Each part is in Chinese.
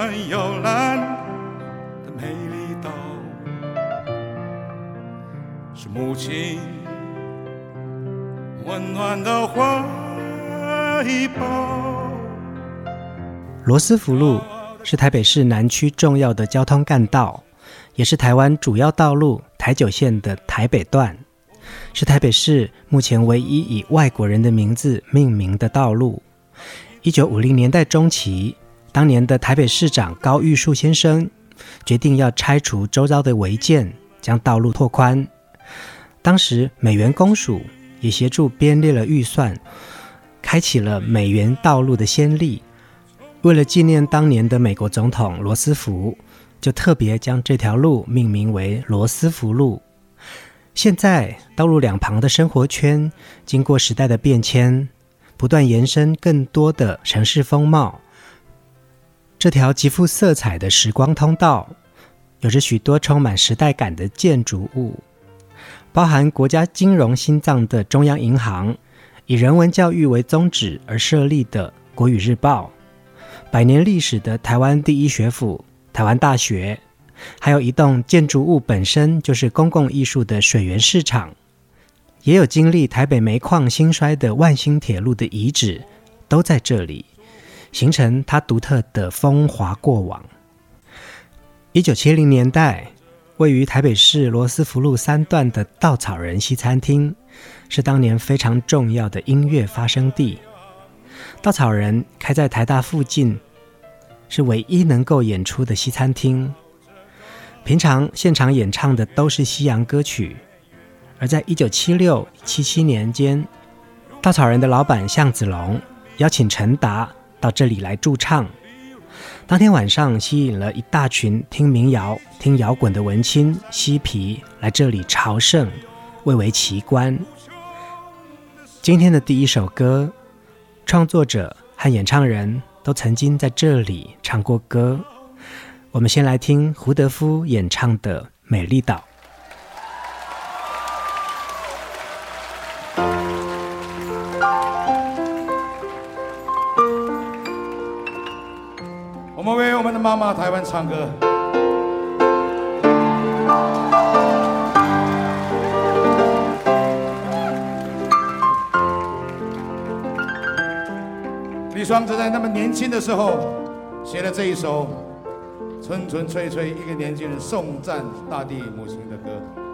欢摇篮的美丽岛，是母亲温暖的怀抱罗斯福路是台北市南区重要的交通干道，也是台湾主要道路台九线的台北段，是台北市目前唯一以外国人的名字命名的道路。一九五零年代中期，当年的台北市长高玉树先生决定要拆除周遭的违建，将道路拓宽。当时美元公署也协助编列了预算，开启了美元道路的先例。为了纪念当年的美国总统罗斯福，就特别将这条路命名为罗斯福路。现在，道路两旁的生活圈经过时代的变迁，不断延伸更多的城市风貌。这条极富色彩的时光通道，有着许多充满时代感的建筑物，包含国家金融心脏的中央银行，以人文教育为宗旨而设立的国语日报。百年历史的台湾第一学府台湾大学，还有一栋建筑物本身就是公共艺术的水源市场，也有经历台北煤矿兴衰的万兴铁路的遗址，都在这里，形成它独特的风华过往。一九七零年代，位于台北市罗斯福路三段的稻草人西餐厅，是当年非常重要的音乐发生地。稻草人开在台大附近，是唯一能够演出的西餐厅。平常现场演唱的都是西洋歌曲，而在一九七六、七七年间，稻草人的老板向子龙邀请陈达到这里来驻唱。当天晚上，吸引了一大群听民谣、听摇滚的文青嬉皮来这里朝圣，蔚为奇观。今天的第一首歌。创作者和演唱人都曾经在这里唱过歌。我们先来听胡德夫演唱的《美丽岛》。妈妈台湾唱歌。李双泽在那么年轻的时候写了这一首《春春翠翠》，一个年轻人颂赞大地母亲的歌。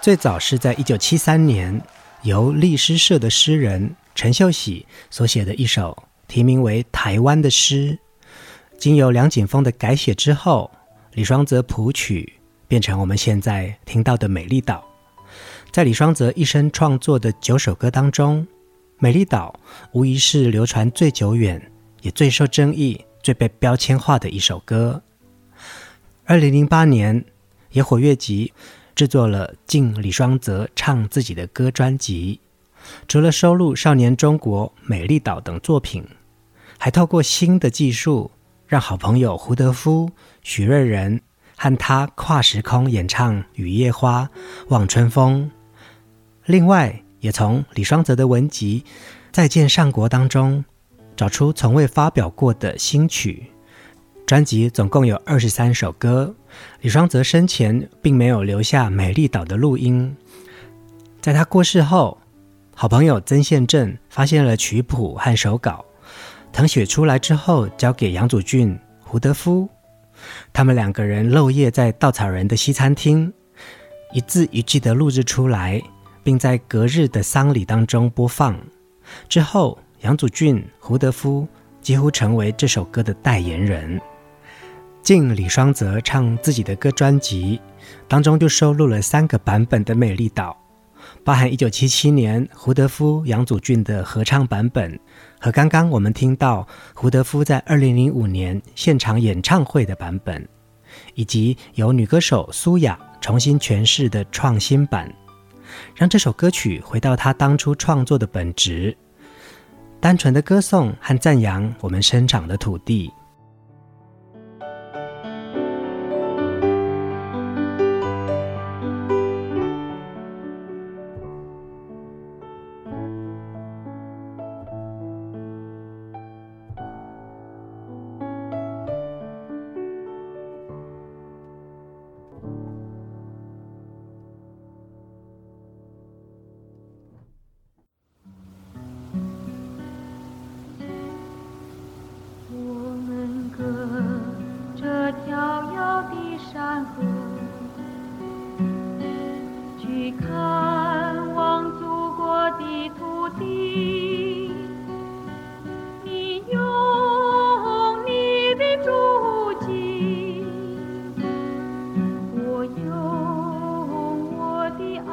最早是在一九七三年由律诗社的诗人陈秀喜所写的一首题名为《台湾》的诗，经由梁锦峰的改写之后，李双泽谱曲，变成我们现在听到的《美丽岛》。在李双泽一生创作的九首歌当中，《美丽岛》无疑是流传最久远、也最受争议、最被标签化的一首歌。二零零八年，野火乐集。制作了《敬李双泽唱自己的歌》专辑，除了收录《少年中国》《美丽岛》等作品，还透过新的技术，让好朋友胡德夫、许瑞仁和他跨时空演唱《雨夜花》《望春风》。另外，也从李双泽的文集《再见上国》当中，找出从未发表过的新曲。专辑总共有二十三首歌。李双泽生前并没有留下《美丽岛》的录音，在他过世后，好朋友曾宪正发现了曲谱和手稿，謄写出来之后，交给杨祖俊、胡德夫，他们两个人漏夜在稻草人的西餐厅，一字一句地录制出来，并在隔日的丧礼当中播放。之后，杨祖俊、胡德夫几乎成为这首歌的代言人。敬李双泽唱自己的歌专辑当中，就收录了三个版本的《美丽岛》，包含1977年胡德夫、杨祖俊的合唱版本，和刚刚我们听到胡德夫在2005年现场演唱会的版本，以及由女歌手苏雅重新诠释的创新版，让这首歌曲回到他当初创作的本质，单纯的歌颂和赞扬我们生长的土地。看望祖国的土地，你用你的足迹，我用我的爱。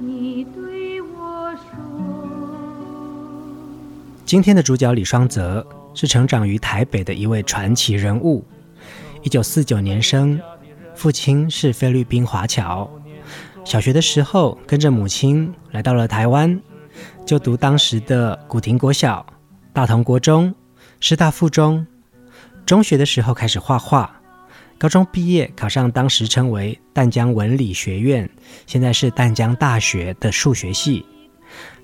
你对我说：“今天的主角李双泽是成长于台北的一位传奇人物，一九四九年生。”父亲是菲律宾华侨。小学的时候，跟着母亲来到了台湾，就读当时的古亭国小、大同国中、师大附中。中学的时候开始画画，高中毕业考上当时称为淡江文理学院，现在是淡江大学的数学系。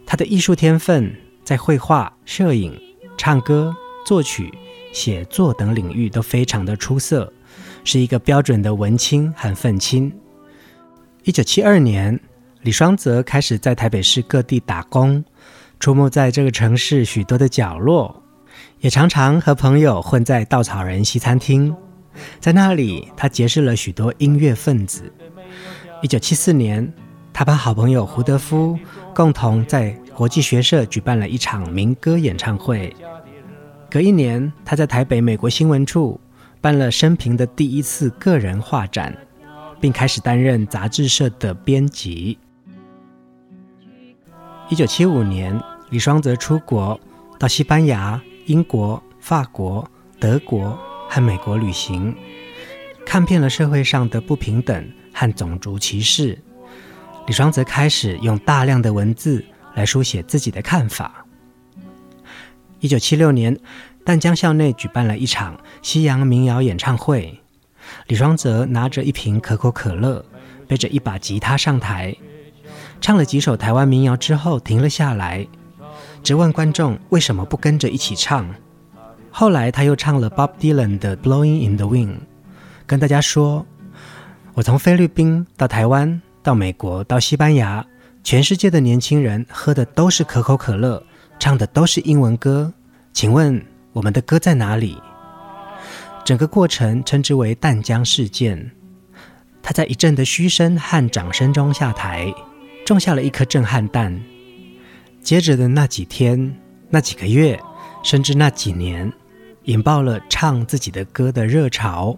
他的艺术天分。在绘画、摄影、唱歌、作曲、写作等领域都非常的出色，是一个标准的文青和愤青。一九七二年，李双泽开始在台北市各地打工，出没在这个城市许多的角落，也常常和朋友混在稻草人西餐厅，在那里他结识了许多音乐分子。一九七四年，他和好朋友胡德夫共同在国际学社举办了一场民歌演唱会。隔一年，他在台北美国新闻处办了生平的第一次个人画展，并开始担任杂志社的编辑。一九七五年，李双泽出国到西班牙、英国、法国、德国和美国旅行，看遍了社会上的不平等。和种族歧视，李双泽开始用大量的文字来书写自己的看法。一九七六年，但江校内举办了一场西洋民谣演唱会，李双泽拿着一瓶可口可乐，背着一把吉他上台，唱了几首台湾民谣之后停了下来，直问观众为什么不跟着一起唱。后来他又唱了 Bob Dylan 的《Blowing in the Wind》，跟大家说。我从菲律宾到台湾，到美国，到西班牙，全世界的年轻人喝的都是可口可乐，唱的都是英文歌。请问我们的歌在哪里？整个过程称之为淡江事件。他在一阵的嘘声和掌声中下台，种下了一颗震撼弹。接着的那几天、那几个月，甚至那几年，引爆了唱自己的歌的热潮。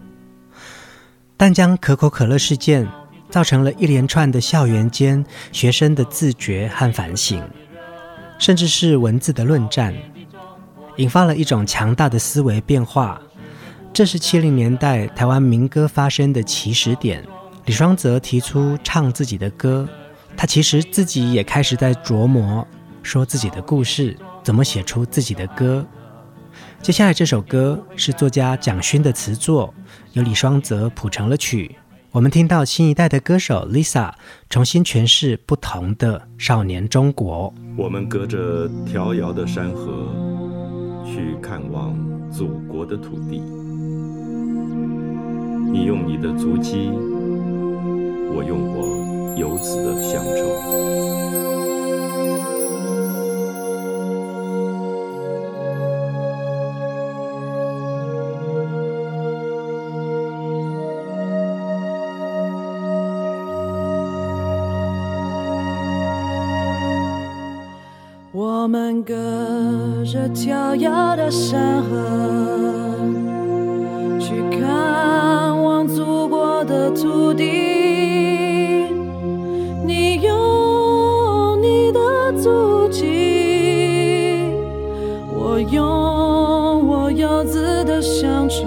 淡江可口可乐事件造成了一连串的校园间学生的自觉和反省，甚至是文字的论战，引发了一种强大的思维变化。这是七零年代台湾民歌发生的起始点。李双泽提出唱自己的歌，他其实自己也开始在琢磨说自己的故事，怎么写出自己的歌。接下来这首歌是作家蒋勋的词作，由李双泽谱成了曲。我们听到新一代的歌手 Lisa 重新诠释不同的少年中国。我们隔着迢遥的山河，去看望祖国的土地。你用你的足迹，我用我游子的乡愁。我们各着遥的山河，去看望祖国的土地。你用你的足迹，我用我游子的乡愁。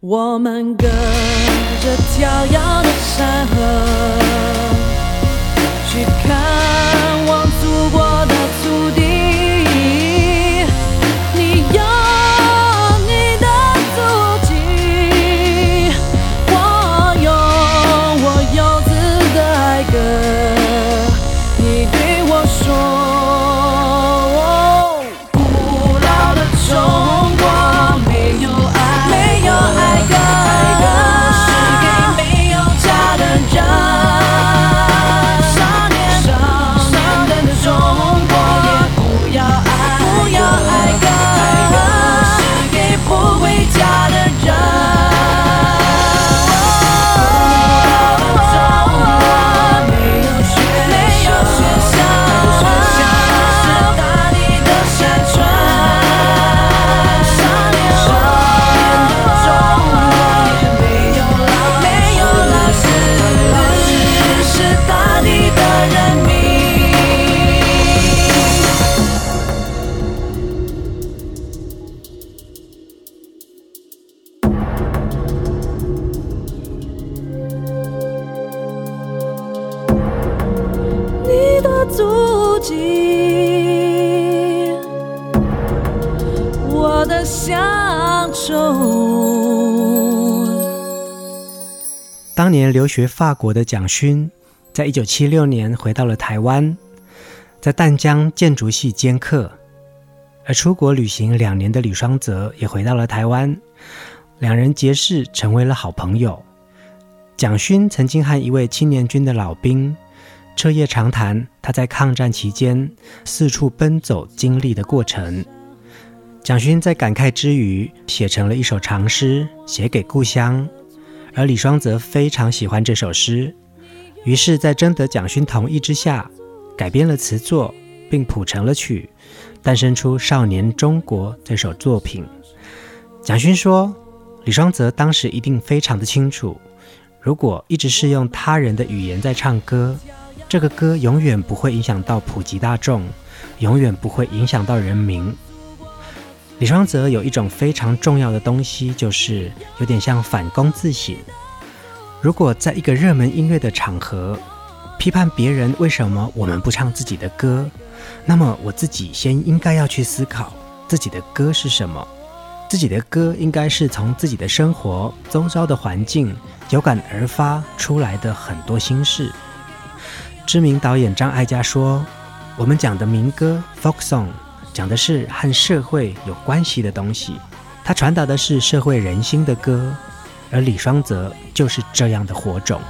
我们隔着遥遥的山河。去看的乡愁当年留学法国的蒋勋，在一九七六年回到了台湾。在淡江建筑系兼课，而出国旅行两年的李双泽也回到了台湾，两人结识成为了好朋友。蒋勋曾经和一位青年军的老兵彻夜长谈他在抗战期间四处奔走经历的过程。蒋勋在感慨之余写成了一首长诗，写给故乡。而李双泽非常喜欢这首诗，于是，在征得蒋勋同意之下，改编了词作，并谱成了曲，诞生出《少年中国》这首作品。蒋勋说：“李双泽当时一定非常的清楚。”如果一直是用他人的语言在唱歌，这个歌永远不会影响到普及大众，永远不会影响到人民。李双泽有一种非常重要的东西，就是有点像反躬自省。如果在一个热门音乐的场合，批判别人为什么我们不唱自己的歌，那么我自己先应该要去思考自己的歌是什么。自己的歌应该是从自己的生活周遭的环境有感而发出来的很多心事。知名导演张艾嘉说：“我们讲的民歌 （folk song） 讲的是和社会有关系的东西，它传达的是社会人心的歌，而李双泽就是这样的火种。”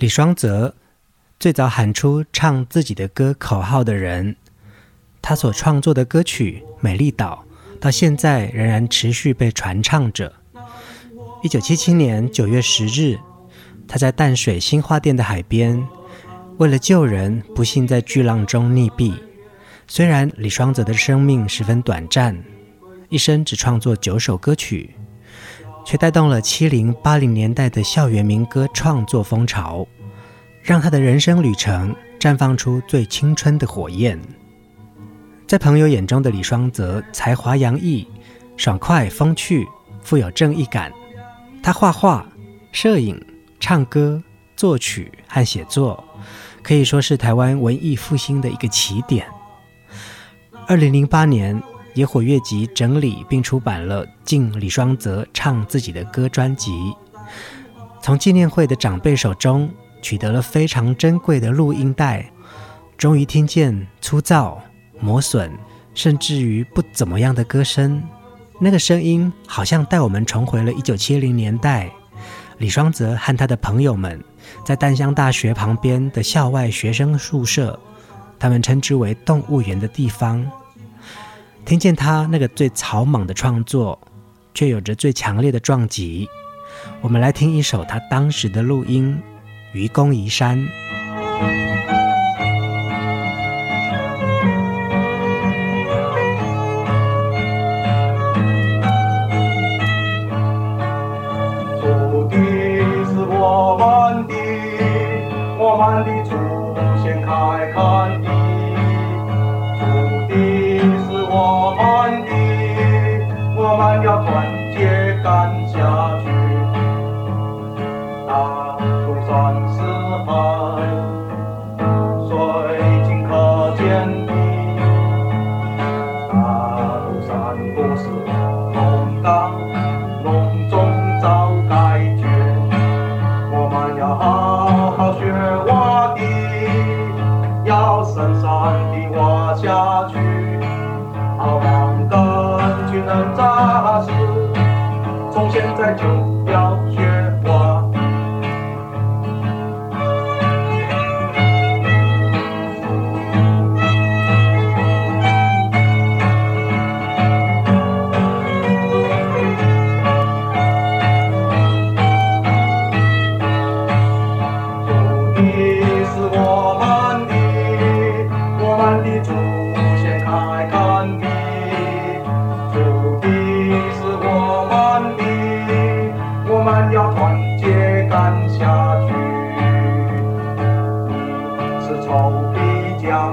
李双泽最早喊出唱自己的歌口号的人，他所创作的歌曲《美丽岛》到现在仍然持续被传唱着。一九七七年九月十日，他在淡水新花店的海边，为了救人，不幸在巨浪中溺毙。虽然李双泽的生命十分短暂，一生只创作九首歌曲。却带动了七零八零年代的校园民歌创作风潮，让他的人生旅程绽放出最青春的火焰。在朋友眼中的李双泽，才华洋溢，爽快风趣，富有正义感。他画画、摄影、唱歌、作曲和写作，可以说是台湾文艺复兴的一个起点。二零零八年。野火乐集整理并出版了《敬李双泽唱自己的歌》专辑，从纪念会的长辈手中取得了非常珍贵的录音带，终于听见粗糙、磨损，甚至于不怎么样的歌声。那个声音好像带我们重回了一九七零年代，李双泽和他的朋友们在淡江大学旁边的校外学生宿舍，他们称之为“动物园”的地方。听见他那个最草莽的创作，却有着最强烈的撞击。我们来听一首他当时的录音《愚公移山》。闪闪的画下去好让钢琴能扎实从现在就看下去。是臭皮匠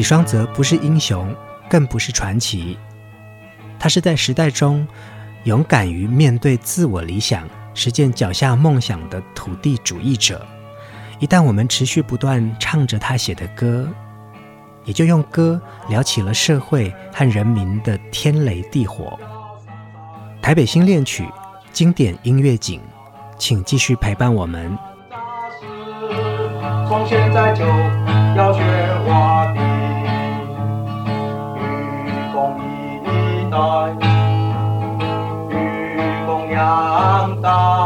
李双泽不是英雄，更不是传奇，他是在时代中勇敢于面对自我理想、实践脚下梦想的土地主义者。一旦我们持续不断唱着他写的歌，也就用歌聊起了社会和人民的天雷地火。台北新恋曲经典音乐景，请继续陪伴我们。从现在就要学挖于共养大。